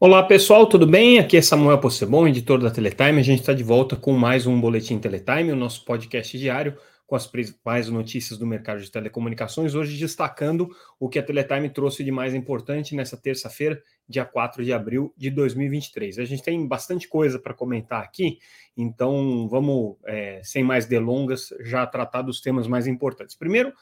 Olá pessoal, tudo bem? Aqui é Samuel Possebon, editor da Teletime. A gente está de volta com mais um Boletim Teletime, o nosso podcast diário com as principais notícias do mercado de telecomunicações. Hoje destacando o que a Teletime trouxe de mais importante nessa terça-feira, dia 4 de abril de 2023. A gente tem bastante coisa para comentar aqui, então vamos, é, sem mais delongas, já tratar dos temas mais importantes. Primeiro,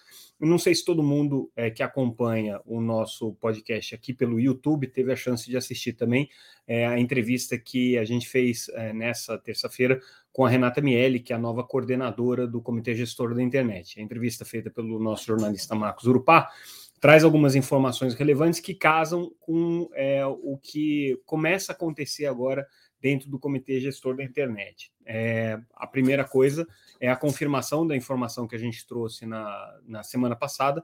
não sei se todo mundo é, que acompanha o nosso podcast aqui pelo YouTube teve a chance de assistir também é, a entrevista que a gente fez é, nessa terça-feira com a Renata Miele, que é a nova coordenadora do Comitê Gestor da Internet. A entrevista feita pelo nosso jornalista Marcos Urupá traz algumas informações relevantes que casam com é, o que começa a acontecer agora dentro do Comitê Gestor da Internet. É, a primeira coisa é a confirmação da informação que a gente trouxe na, na semana passada,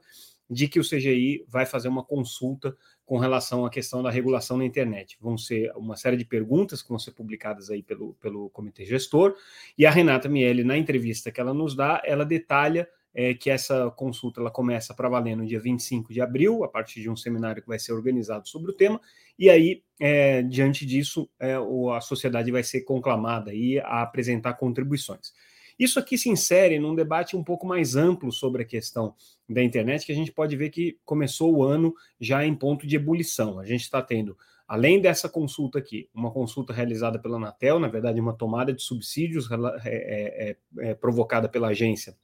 de que o CGI vai fazer uma consulta com relação à questão da regulação na internet. Vão ser uma série de perguntas que vão ser publicadas aí pelo, pelo comitê gestor, e a Renata Miele, na entrevista que ela nos dá, ela detalha é, que essa consulta ela começa para valer no dia 25 de abril, a partir de um seminário que vai ser organizado sobre o tema, e aí, é, diante disso, é, a sociedade vai ser conclamada aí a apresentar contribuições. Isso aqui se insere num debate um pouco mais amplo sobre a questão da internet, que a gente pode ver que começou o ano já em ponto de ebulição. A gente está tendo, além dessa consulta aqui, uma consulta realizada pela Anatel, na verdade, uma tomada de subsídios é, é, é, é provocada pela agência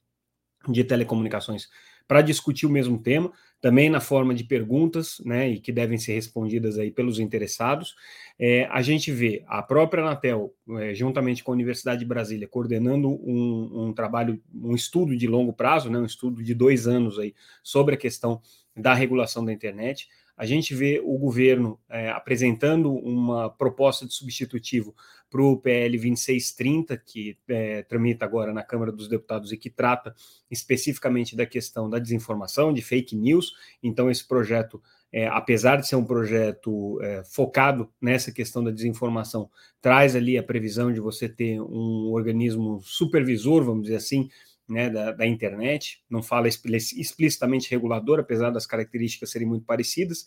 de telecomunicações para discutir o mesmo tema, também na forma de perguntas, né, e que devem ser respondidas aí pelos interessados. É, a gente vê a própria Anatel, é, juntamente com a Universidade de Brasília, coordenando um, um, trabalho, um estudo de longo prazo, né, um estudo de dois anos aí sobre a questão da regulação da internet. A gente vê o governo é, apresentando uma proposta de substitutivo para o PL 2630, que é, tramita agora na Câmara dos Deputados e que trata especificamente da questão da desinformação, de fake news. Então, esse projeto, é, apesar de ser um projeto é, focado nessa questão da desinformação, traz ali a previsão de você ter um organismo supervisor, vamos dizer assim, né, da, da, internet, não fala explicitamente regulador, apesar das características serem muito parecidas.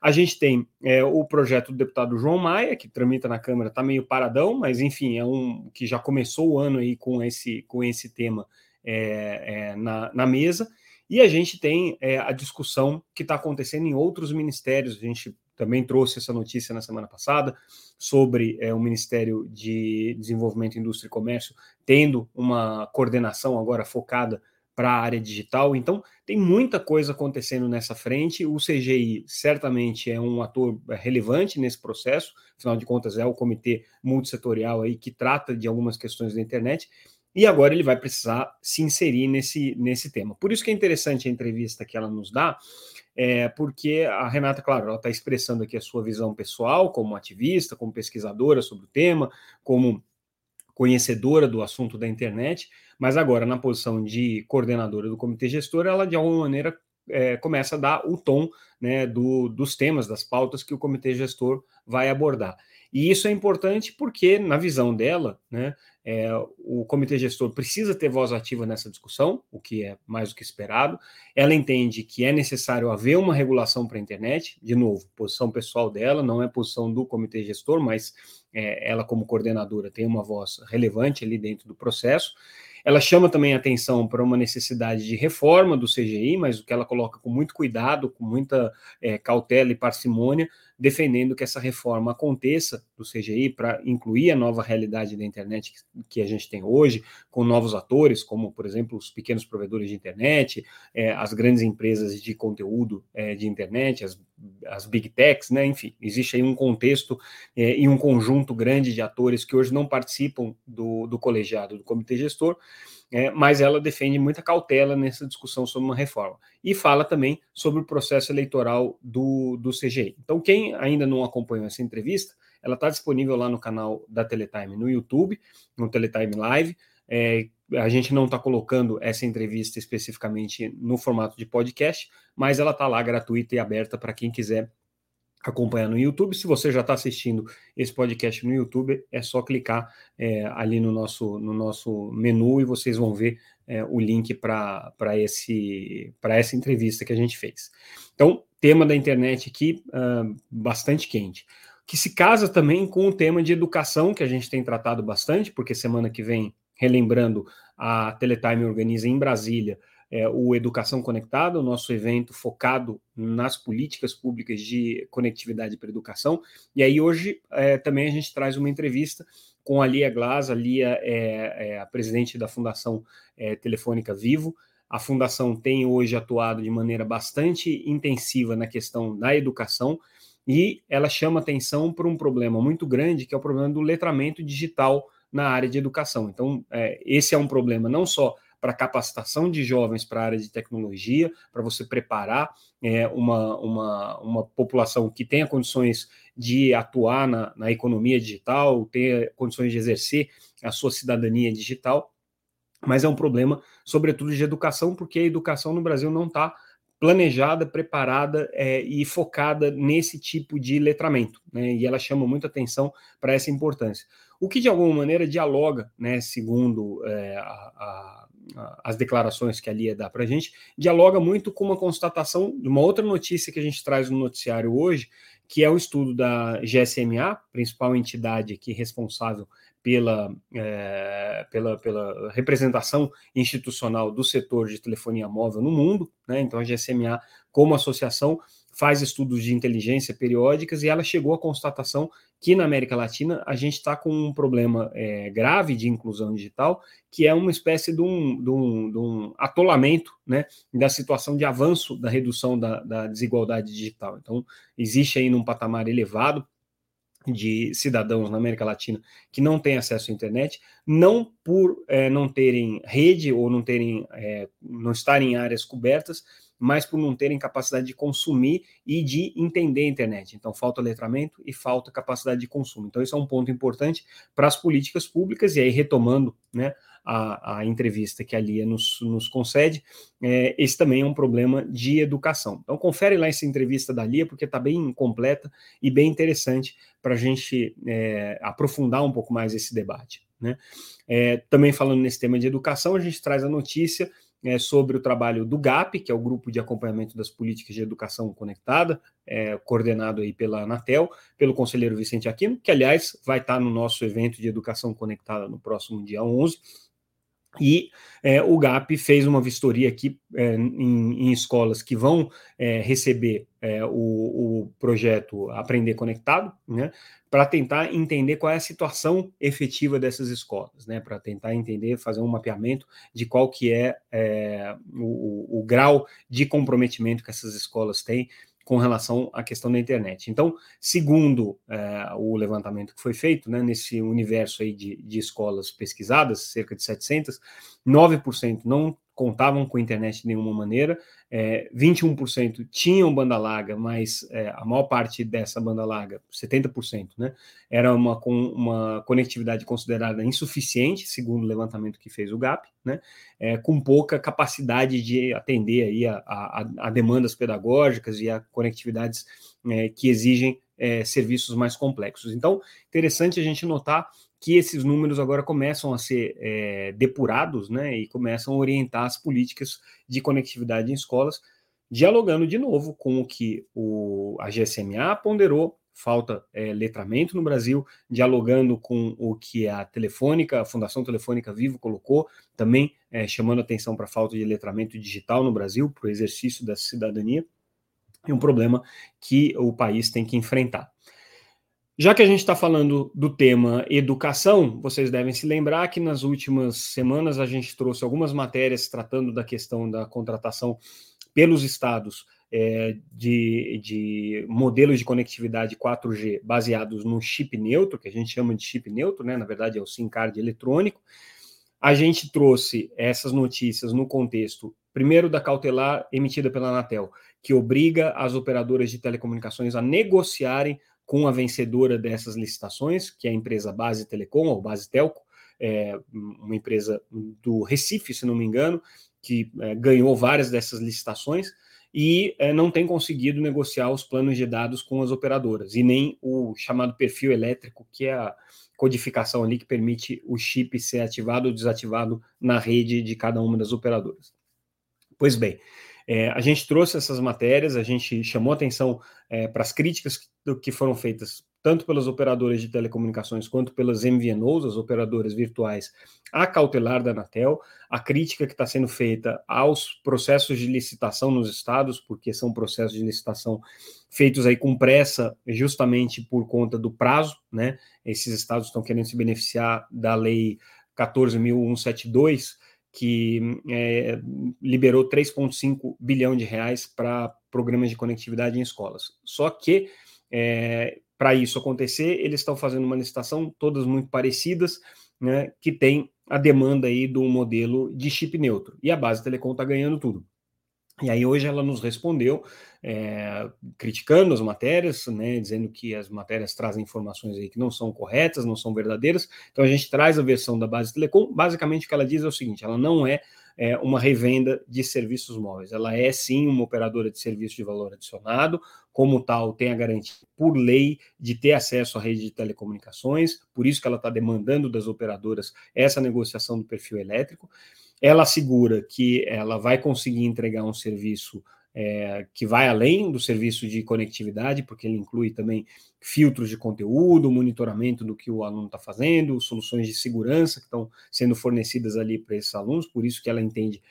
A gente tem é, o projeto do deputado João Maia, que tramita na Câmara, está meio paradão, mas enfim, é um que já começou o ano aí com esse, com esse tema é, é, na, na mesa. E a gente tem é, a discussão que está acontecendo em outros ministérios. A gente também trouxe essa notícia na semana passada sobre é, o Ministério de Desenvolvimento, Indústria e Comércio tendo uma coordenação agora focada para a área digital. Então, tem muita coisa acontecendo nessa frente. O CGI certamente é um ator relevante nesse processo, afinal de contas, é o comitê multissetorial aí que trata de algumas questões da internet. E agora ele vai precisar se inserir nesse, nesse tema. Por isso que é interessante a entrevista que ela nos dá, é, porque a Renata, claro, ela está expressando aqui a sua visão pessoal como ativista, como pesquisadora sobre o tema, como conhecedora do assunto da internet, mas agora na posição de coordenadora do comitê gestor, ela de alguma maneira é, começa a dar o tom né, do, dos temas, das pautas que o comitê gestor vai abordar. E isso é importante porque, na visão dela, né, é, o comitê gestor precisa ter voz ativa nessa discussão, o que é mais do que esperado. Ela entende que é necessário haver uma regulação para a internet, de novo, posição pessoal dela, não é posição do comitê gestor, mas é, ela, como coordenadora, tem uma voz relevante ali dentro do processo. Ela chama também atenção para uma necessidade de reforma do CGI, mas o que ela coloca com muito cuidado, com muita é, cautela e parcimônia, defendendo que essa reforma aconteça do CGI para incluir a nova realidade da internet que, a gente tem hoje, com novos atores, como, por exemplo, os pequenos provedores de internet, é, as grandes empresas de conteúdo é, de internet, as, as big techs, né? enfim, existe aí um contexto é, e um conjunto grande de atores que hoje não participam do, do colegiado, do comitê gestor, mas ela defende muita cautela nessa discussão sobre uma reforma. E fala também sobre o processo eleitoral do, do CGI. Então, quem ainda não acompanhou essa entrevista, ela está disponível lá no canal da Teletime no YouTube, no Teletime Live. É, a gente não está colocando essa entrevista especificamente no formato de podcast, mas ela está lá gratuita e aberta para quem quiser acompanhar no YouTube. Se você já está assistindo esse podcast no YouTube, é só clicar é, ali no nosso, no nosso menu e vocês vão ver é, o link para essa entrevista que a gente fez. Então, tema da internet aqui uh, bastante quente. Que se casa também com o tema de educação, que a gente tem tratado bastante, porque semana que vem, relembrando, a Teletime organiza em Brasília é, o Educação Conectada, o nosso evento focado nas políticas públicas de conectividade para educação. E aí hoje é, também a gente traz uma entrevista com a Lia Glass, a Lia é, é a presidente da Fundação é, Telefônica Vivo. A fundação tem hoje atuado de maneira bastante intensiva na questão da educação e ela chama atenção para um problema muito grande, que é o problema do letramento digital na área de educação. Então, é, esse é um problema não só para capacitação de jovens para a área de tecnologia, para você preparar é, uma, uma, uma população que tenha condições de atuar na, na economia digital, ter condições de exercer a sua cidadania digital, mas é um problema, sobretudo, de educação, porque a educação no Brasil não está planejada, preparada é, e focada nesse tipo de letramento, né? E ela chama muita atenção para essa importância. O que de alguma maneira dialoga, né, segundo é, a, as declarações que a Lia dá para a gente, dialoga muito com uma constatação de uma outra notícia que a gente traz no noticiário hoje, que é o estudo da GSMA, principal entidade aqui responsável pela, é, pela, pela representação institucional do setor de telefonia móvel no mundo. Né? Então, a GSMA, como associação, faz estudos de inteligência periódicas e ela chegou à constatação que na América Latina a gente está com um problema é, grave de inclusão digital, que é uma espécie de um, de um, de um atolamento né, da situação de avanço da redução da, da desigualdade digital. Então, existe aí num patamar elevado de cidadãos na América Latina que não têm acesso à internet, não por é, não terem rede ou não terem é, não estarem em áreas cobertas, mas por não terem capacidade de consumir e de entender a internet. Então, falta letramento e falta capacidade de consumo. Então, isso é um ponto importante para as políticas públicas, e aí, retomando né, a, a entrevista que a Lia nos, nos concede, é, esse também é um problema de educação. Então, confere lá essa entrevista da Lia, porque está bem completa e bem interessante para a gente é, aprofundar um pouco mais esse debate. Né? É, também falando nesse tema de educação, a gente traz a notícia é, sobre o trabalho do GAP, que é o Grupo de Acompanhamento das Políticas de Educação Conectada, é, coordenado aí pela Anatel, pelo conselheiro Vicente Aquino, que, aliás, vai estar no nosso evento de Educação Conectada no próximo dia 11, e é, o GAP fez uma vistoria aqui é, em, em, escolas que vão é, receber é, o, o, projeto Aprender Conectado, né, para tentar entender qual é a situação efetiva dessas escolas, né, para tentar entender, fazer um mapeamento de qual que é, é o, o grau de comprometimento que essas escolas têm com relação à questão da internet. Então, segundo é, o levantamento que foi feito, né, nesse universo aí de, de escolas pesquisadas, cerca de 700, 9% não contavam com internet de nenhuma maneira, é, 21% tinham banda larga, mas é, a maior parte dessa banda larga, 70%, né, era uma, com, uma conectividade considerada insuficiente, segundo o levantamento que fez o GAP, né, é, com pouca capacidade de atender aí a, a, a demandas pedagógicas e a conectividades é, que exigem é, serviços mais complexos. Então, interessante a gente notar que esses números agora começam a ser é, depurados né, e começam a orientar as políticas de conectividade em escolas, dialogando de novo com o que o, a GSMA ponderou, falta é, letramento no Brasil, dialogando com o que a Telefônica, a Fundação Telefônica Vivo colocou, também é, chamando atenção para a falta de letramento digital no Brasil, para o exercício dessa cidadania, e um problema que o país tem que enfrentar. Já que a gente está falando do tema educação, vocês devem se lembrar que nas últimas semanas a gente trouxe algumas matérias tratando da questão da contratação pelos estados é, de, de, modelos de conectividade 4G baseados no chip neutro, que a gente chama de chip neutro, né? na verdade é o SIM card eletrônico. A gente trouxe essas notícias no contexto, primeiro, da cautelar emitida pela Anatel, que obriga as operadoras de telecomunicações a negociarem com a vencedora dessas licitações, que é a empresa Base Telecom, ou Base Telco, é uma empresa do Recife, se não me engano, que é, ganhou várias dessas licitações e é, não tem conseguido negociar os planos de dados com as operadoras, e nem o chamado perfil elétrico, que é a codificação ali que permite o chip ser ativado ou desativado na rede de cada uma das operadoras. Pois bem, é, a gente trouxe essas matérias, a gente chamou atenção é, para as críticas que, foram feitas tanto pelas operadoras de telecomunicações quanto pelas MVNOs, as operadoras virtuais, a cautelar da Anatel, a crítica que está sendo feita aos processos de licitação nos estados, porque são processos de licitação feitos aí com pressa, justamente por conta do prazo, né? Esses estados estão querendo se beneficiar da lei 14.172, que é, liberou 3,5 bilhão de reais para programas de conectividade em escolas. Só que é, para isso acontecer, eles estão fazendo uma licitação, todas muito parecidas, né, que tem a demanda aí do modelo de chip neutro. E a base Telecom está ganhando tudo. E aí hoje ela nos respondeu é, criticando as matérias, né, dizendo que as matérias trazem informações aí que não são corretas, não são verdadeiras. Então a gente traz a versão da base Telecom. Basicamente o que ela diz é o seguinte: ela não é, é uma revenda de serviços móveis, ela é sim uma operadora de serviço de valor adicionado. Como tal, tem a garantia por lei de ter acesso à rede de telecomunicações, por isso que ela está demandando das operadoras essa negociação do perfil elétrico. Ela assegura que ela vai conseguir entregar um serviço é, que vai além do serviço de conectividade, porque ele inclui também filtros de conteúdo, monitoramento do que o aluno está fazendo, soluções de segurança que estão sendo fornecidas ali para esses alunos, por isso que ela entende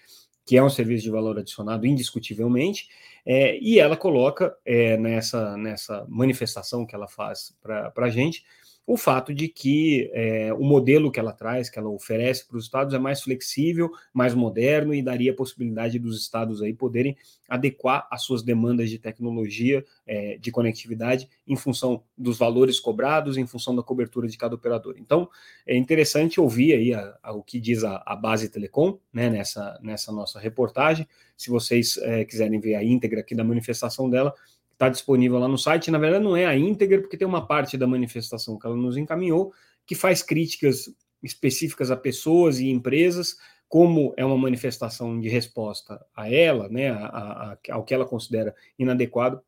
que é um serviço de valor adicionado indiscutivelmente, é, e ela coloca é, nessa, nessa manifestação que ela faz para a gente o fato de que é, o modelo que ela traz, que ela oferece para os estados, é mais flexível, mais moderno e daria a possibilidade dos estados aí poderem adequar as suas demandas de tecnologia, é, de conectividade, em função dos valores cobrados, em função da cobertura de cada operador. Então, é interessante ouvir aí a, a, o que diz a, a, base Telecom, né, nessa, nessa nossa reportagem. Se vocês é, quiserem ver a íntegra aqui da manifestação dela, está disponível lá no site. Na verdade, não é a íntegra, porque tem uma parte da manifestação que ela nos encaminhou que faz críticas específicas a pessoas e empresas, como é uma manifestação de resposta a ela, né, a, a, ao que ela considera inadequado.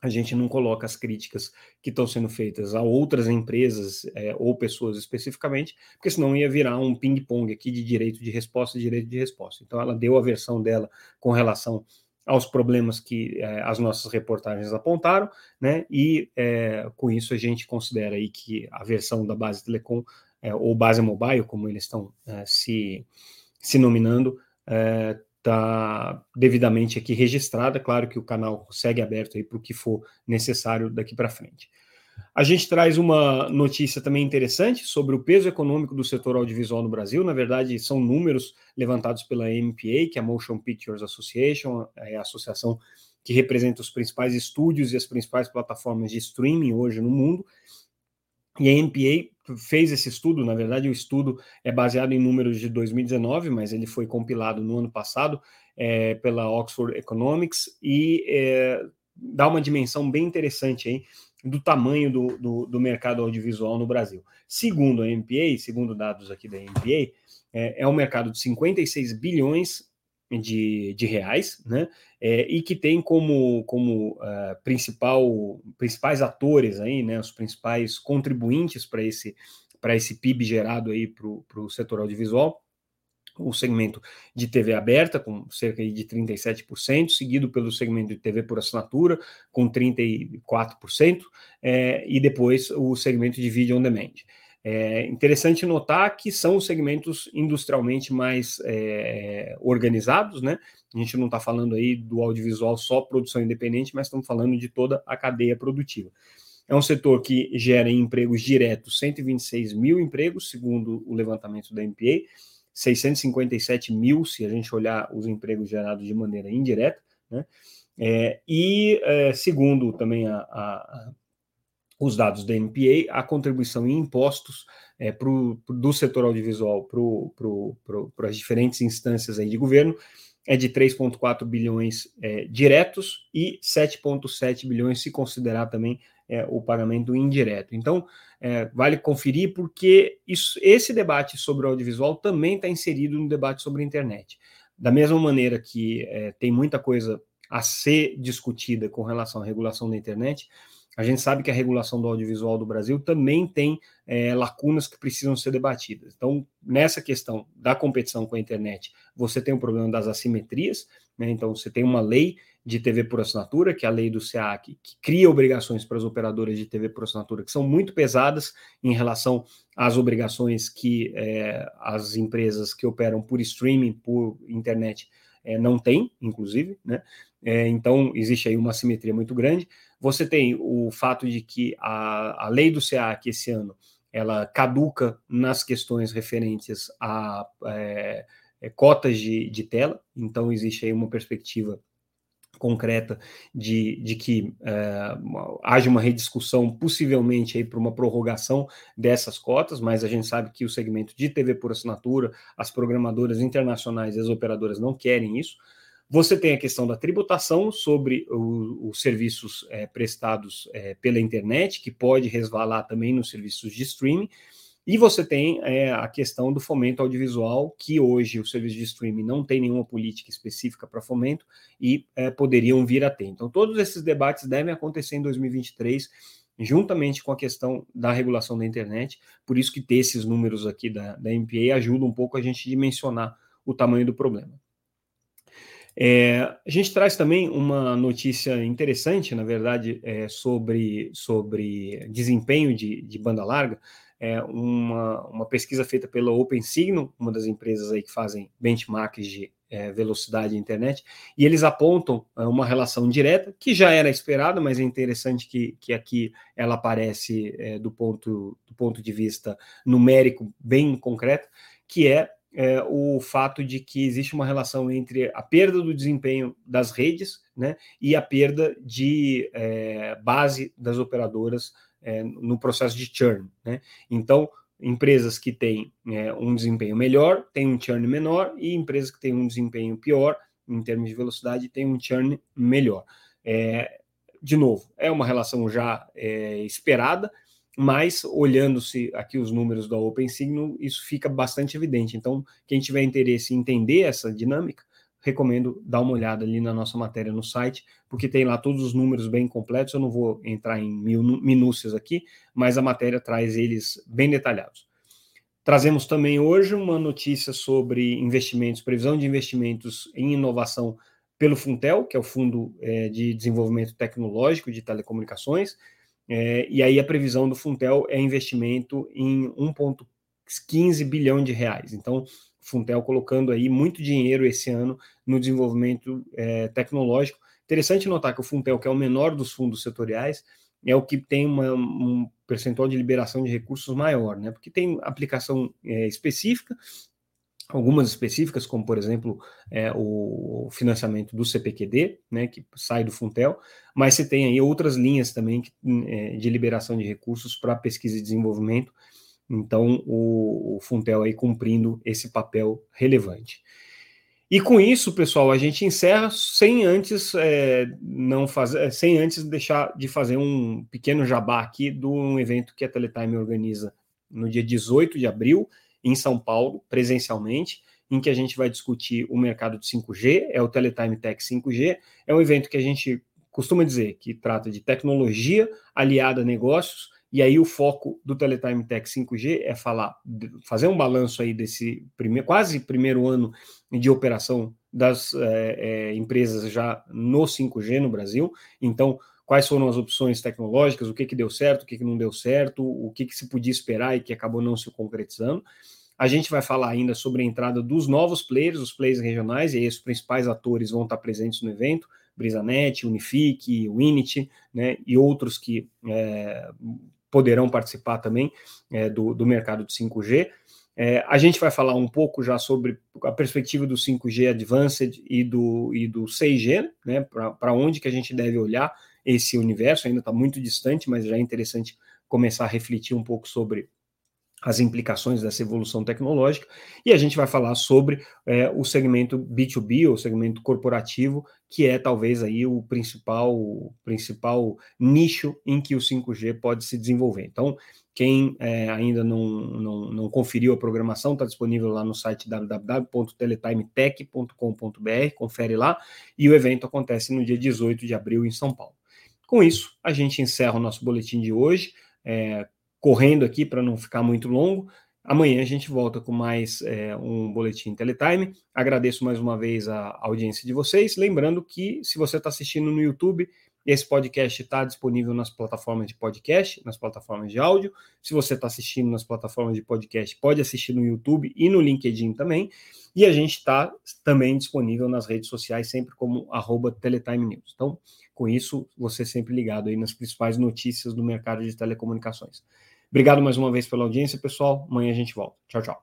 A gente não coloca as críticas que estão sendo feitas a outras empresas é, ou pessoas especificamente, porque senão ia virar um ping-pong aqui de direito de resposta, direito de resposta. Então, ela deu a versão dela com relação aos problemas que é, as nossas reportagens apontaram, né? E é, com isso a gente considera aí que a versão da base Telecom é, ou base mobile, como eles estão se, se nominando, está devidamente aqui registrada. Claro que o canal segue aberto aí para o que for necessário daqui para frente. A gente traz uma notícia também interessante sobre o peso econômico do setor audiovisual no Brasil. Na verdade, são números levantados pela MPA, que é a Motion Pictures Association, é a associação que representa os principais estúdios e as principais plataformas de streaming hoje no mundo. E a MPA fez esse estudo, na verdade, o estudo é baseado em números de 2019, mas ele foi compilado no ano passado é, pela Oxford Economics e é, dá uma dimensão bem interessante aí do tamanho do, do, do, mercado audiovisual no Brasil. Segundo a MPA, segundo dados aqui da MPA, é, é um mercado de 56 bilhões de, de reais, né? É, e que tem como, como uh, principal, principais atores aí, né? Os principais contribuintes para esse, para esse PIB gerado aí para o setor audiovisual o segmento de TV aberta, com cerca de 37%, seguido pelo segmento de TV por assinatura, com 34%, é, e depois o segmento de vídeo on demand. É interessante notar que são os segmentos industrialmente mais é, organizados, né? A gente não está falando aí do audiovisual só produção independente, mas estamos falando de toda a cadeia produtiva. É um setor que gera empregos diretos 126 mil empregos, segundo o levantamento da MPA, 657 mil, se a gente olhar os empregos gerados de maneira indireta, né? É, e é, segundo também a, a, a, os dados da NPA, a contribuição em impostos é, pro, do setor audiovisual para as diferentes instâncias aí de governo é de 3,4 bilhões é, diretos e 7,7 bilhões se considerar também é, o pagamento indireto. Então, é, vale conferir porque isso, esse debate sobre o audiovisual também está inserido no debate sobre a internet. Da mesma maneira que é, tem muita coisa a ser discutida com relação à regulação da internet, a gente sabe que a regulação do audiovisual do Brasil também tem é, lacunas que precisam ser debatidas. Então, nessa questão da competição com a internet, você tem o problema das assimetrias, né? então você tem uma lei de TV por assinatura, que é a lei do SEAC, que cria obrigações para as operadoras de TV por assinatura, que são muito pesadas em relação às obrigações que é, as empresas que operam por streaming, por internet, é, não têm, inclusive, né? É, então, existe aí uma simetria muito grande. Você tem o fato de que a, a lei do SEAC esse ano ela caduca nas questões referentes a é, é, cotas de, de tela, então existe aí uma perspectiva concreta de, de que é, haja uma rediscussão, possivelmente aí para uma prorrogação dessas cotas, mas a gente sabe que o segmento de TV por assinatura, as programadoras internacionais e as operadoras não querem isso. Você tem a questão da tributação sobre os serviços é, prestados é, pela internet, que pode resvalar também nos serviços de streaming. E você tem é, a questão do fomento audiovisual, que hoje o serviço de streaming não tem nenhuma política específica para fomento e é, poderiam vir a ter. Então, todos esses debates devem acontecer em 2023, juntamente com a questão da regulação da internet. Por isso que ter esses números aqui da, da MPA ajuda um pouco a gente dimensionar o tamanho do problema. É, a gente traz também uma notícia interessante, na verdade, é, sobre, sobre desempenho de, de banda larga. É, uma, uma pesquisa feita pela OpenSignal, uma das empresas aí que fazem benchmarks de é, velocidade de internet, e eles apontam é, uma relação direta, que já era esperada, mas é interessante que, que aqui ela aparece é, do, ponto, do ponto de vista numérico bem concreto, que é, é, o fato de que existe uma relação entre a perda do desempenho das redes né, e a perda de é, base das operadoras é, no processo de churn. Né? Então, empresas que têm é, um desempenho melhor têm um churn menor, e empresas que têm um desempenho pior, em termos de velocidade, têm um churn melhor. É, de novo, é uma relação já é, esperada, mas olhando-se aqui os números da OpenSignal, isso fica bastante evidente. Então, quem tiver interesse em entender essa dinâmica, recomendo dar uma olhada ali na nossa matéria no site, porque tem lá todos os números bem completos. Eu não vou entrar em mil minúcias aqui, mas a matéria traz eles bem detalhados. Trazemos também hoje uma notícia sobre investimentos, previsão de investimentos em inovação pelo Funtel, que é o Fundo é, de Desenvolvimento Tecnológico de Telecomunicações, é, e aí a previsão do Funtel é investimento em 1,15 bilhão de reais. Então, Funtel colocando aí muito dinheiro esse ano no desenvolvimento é, tecnológico. Interessante notar que o Funtel, que é o menor dos fundos setoriais, é o que tem uma, um percentual de liberação de recursos maior, né? Porque tem aplicação é, específica, algumas específicas, como por exemplo é, o financiamento do CPQD, né, que sai do Funtel, mas você tem aí outras linhas também que, é, de liberação de recursos para pesquisa e desenvolvimento então, o, o Funtel aí cumprindo esse papel relevante. E com isso, pessoal, a gente encerra sem antes é, não fazer, sem antes deixar de fazer um pequeno jabá aqui de um evento que a Teletime organiza no dia 18 de abril, em São Paulo, presencialmente, em que a gente vai discutir o mercado de 5G, é o Teletime Tech 5G, é um evento que a gente costuma dizer que trata de tecnologia aliada a negócios, e aí o foco do Teletime Tech 5G é falar, fazer um balanço aí desse primeiro, quase primeiro ano de operação das é, é, empresas já no 5G no Brasil. Então, quais foram as opções tecnológicas, o que, que deu certo, o que, que não deu certo, o que, que se podia esperar e que acabou não se concretizando. A gente vai falar ainda sobre a entrada dos novos players, os players regionais, e aí os principais atores vão estar presentes no evento, Brisanet, Unifique, Winity, né, e outros que é, poderão participar também é, do, do mercado de 5G. É, a gente vai falar um pouco já sobre a perspectiva do 5G Advanced e do, e do 6G, né, para onde que a gente deve olhar esse universo, ainda está muito distante, mas já é interessante começar a refletir um pouco sobre as implicações dessa evolução tecnológica, e a gente vai falar sobre é, o segmento B2B, ou segmento corporativo, que é talvez aí o principal, o principal nicho em que o 5G pode se desenvolver. Então, quem é, ainda não, não, não, conferiu a programação, está disponível lá no site www.teletimetech.com.br, confere lá, e o evento acontece no dia 18 de abril em São Paulo. Com isso, a gente encerra o nosso boletim de hoje, é, correndo aqui para não ficar muito longo. Amanhã a gente volta com mais é, um boletim Teletime. Agradeço mais uma vez a audiência de vocês. Lembrando que, se você está assistindo no YouTube, esse podcast está disponível nas plataformas de podcast, nas plataformas de áudio. Se você está assistindo nas plataformas de podcast, pode assistir no YouTube e no LinkedIn também. E a gente está também disponível nas redes sociais, sempre como arroba Teletime News. Então, com isso, você é sempre ligado aí nas principais notícias do mercado de telecomunicações. Obrigado mais uma vez pela audiência, pessoal. Amanhã a gente volta. Tchau, tchau.